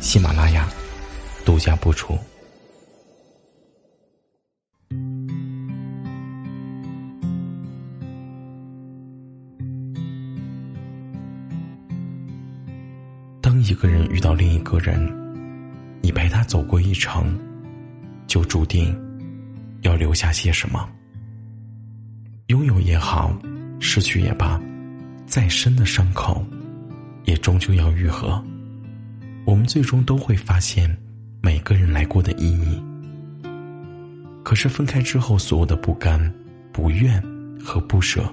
喜马拉雅独家播出。当一个人遇到另一个人，你陪他走过一程，就注定要留下些什么。拥有也好，失去也罢，再深的伤口，也终究要愈合。我们最终都会发现每个人来过的意义。可是分开之后，所有的不甘、不愿和不舍，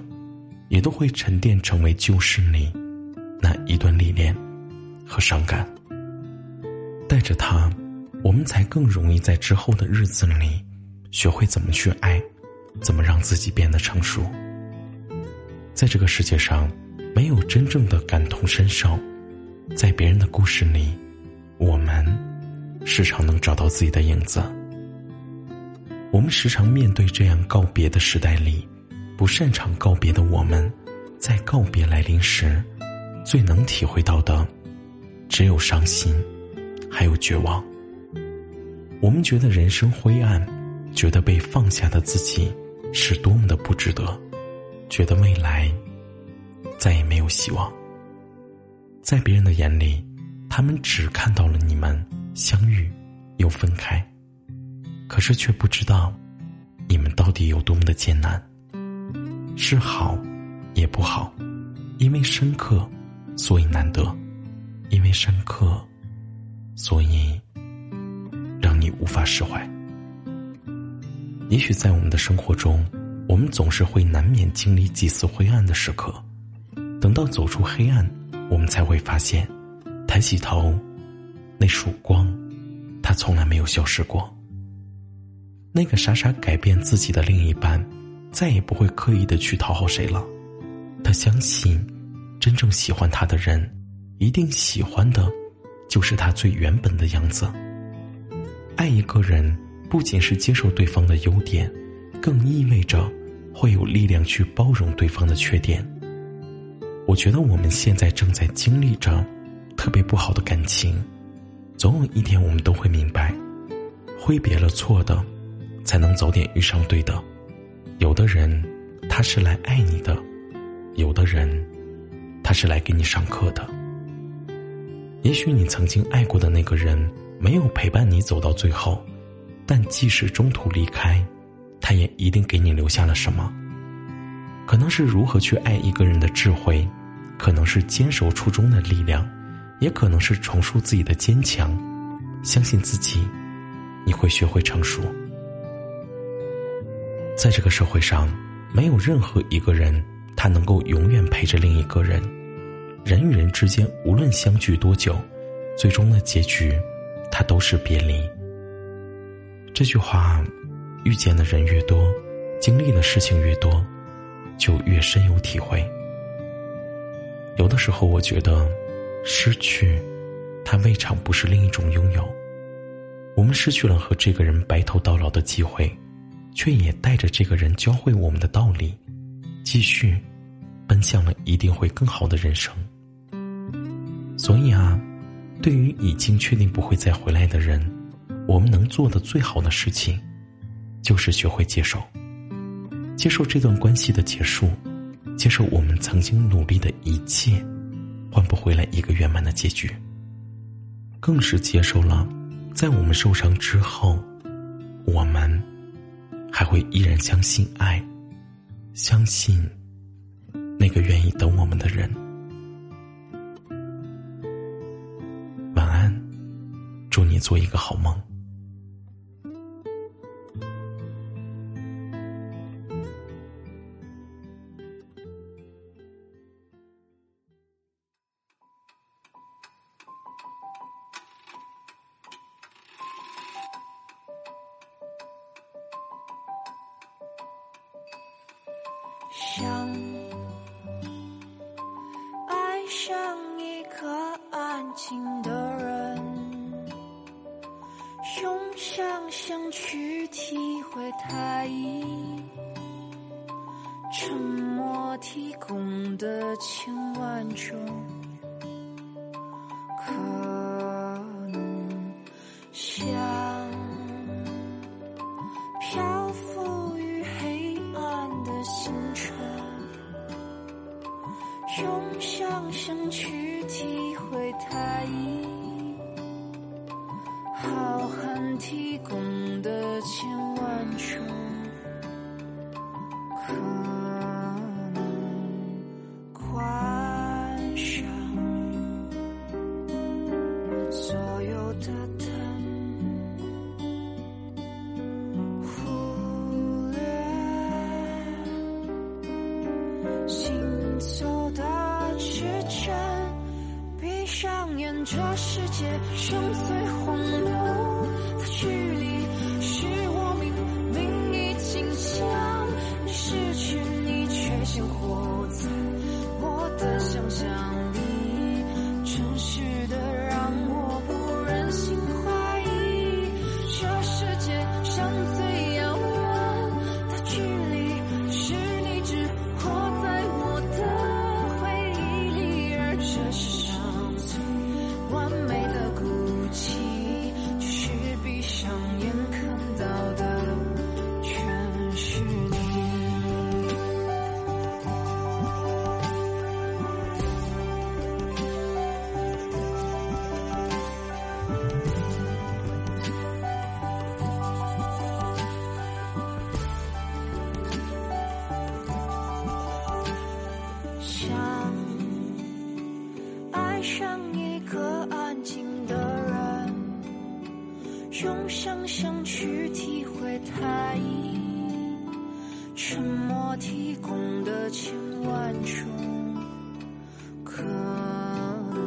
也都会沉淀成为旧事里那一段历练和伤感。带着它，我们才更容易在之后的日子里学会怎么去爱，怎么让自己变得成熟。在这个世界上，没有真正的感同身受，在别人的故事里。我们时常能找到自己的影子。我们时常面对这样告别的时代里，不擅长告别的我们，在告别来临时，最能体会到的，只有伤心，还有绝望。我们觉得人生灰暗，觉得被放下的自己是多么的不值得，觉得未来再也没有希望。在别人的眼里。他们只看到了你们相遇，又分开，可是却不知道，你们到底有多么的艰难。是好，也不好，因为深刻，所以难得；因为深刻，所以让你无法释怀。也许在我们的生活中，我们总是会难免经历几丝灰暗的时刻，等到走出黑暗，我们才会发现。抬起头，那束光，它从来没有消失过。那个傻傻改变自己的另一半，再也不会刻意的去讨好谁了。他相信，真正喜欢他的人，一定喜欢的，就是他最原本的样子。爱一个人，不仅是接受对方的优点，更意味着会有力量去包容对方的缺点。我觉得我们现在正在经历着。特别不好的感情，总有一天我们都会明白，挥别了错的，才能早点遇上对的。有的人他是来爱你的，有的人他是来给你上课的。也许你曾经爱过的那个人没有陪伴你走到最后，但即使中途离开，他也一定给你留下了什么。可能是如何去爱一个人的智慧，可能是坚守初衷的力量。也可能是重塑自己的坚强，相信自己，你会学会成熟。在这个社会上，没有任何一个人他能够永远陪着另一个人。人与人之间，无论相聚多久，最终的结局，他都是别离。这句话，遇见的人越多，经历的事情越多，就越深有体会。有的时候，我觉得。失去，它未尝不是另一种拥有。我们失去了和这个人白头到老的机会，却也带着这个人教会我们的道理，继续奔向了一定会更好的人生。所以啊，对于已经确定不会再回来的人，我们能做的最好的事情，就是学会接受，接受这段关系的结束，接受我们曾经努力的一切。换不回来一个圆满的结局，更是接受了，在我们受伤之后，我们还会依然相信爱，相信那个愿意等我们的人。晚安，祝你做一个好梦。想爱上一个安静的人，用想象去体会他以沉默提供的千万种。用想象去体会他，以浩瀚提供的千万种可能，观赏。这世界上最荒。用想象去体会它以沉默提供的千万种可能，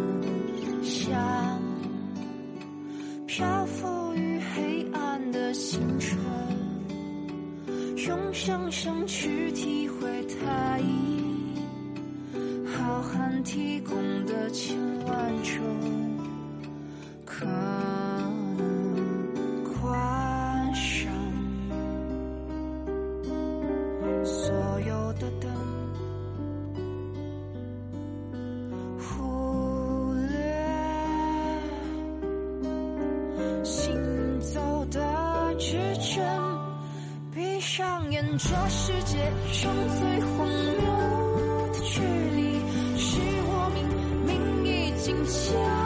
漂浮于黑暗的星辰。用想象去体会它以浩瀚提供的千万种。闭上眼这世界上最荒谬的距离是我明明已经牵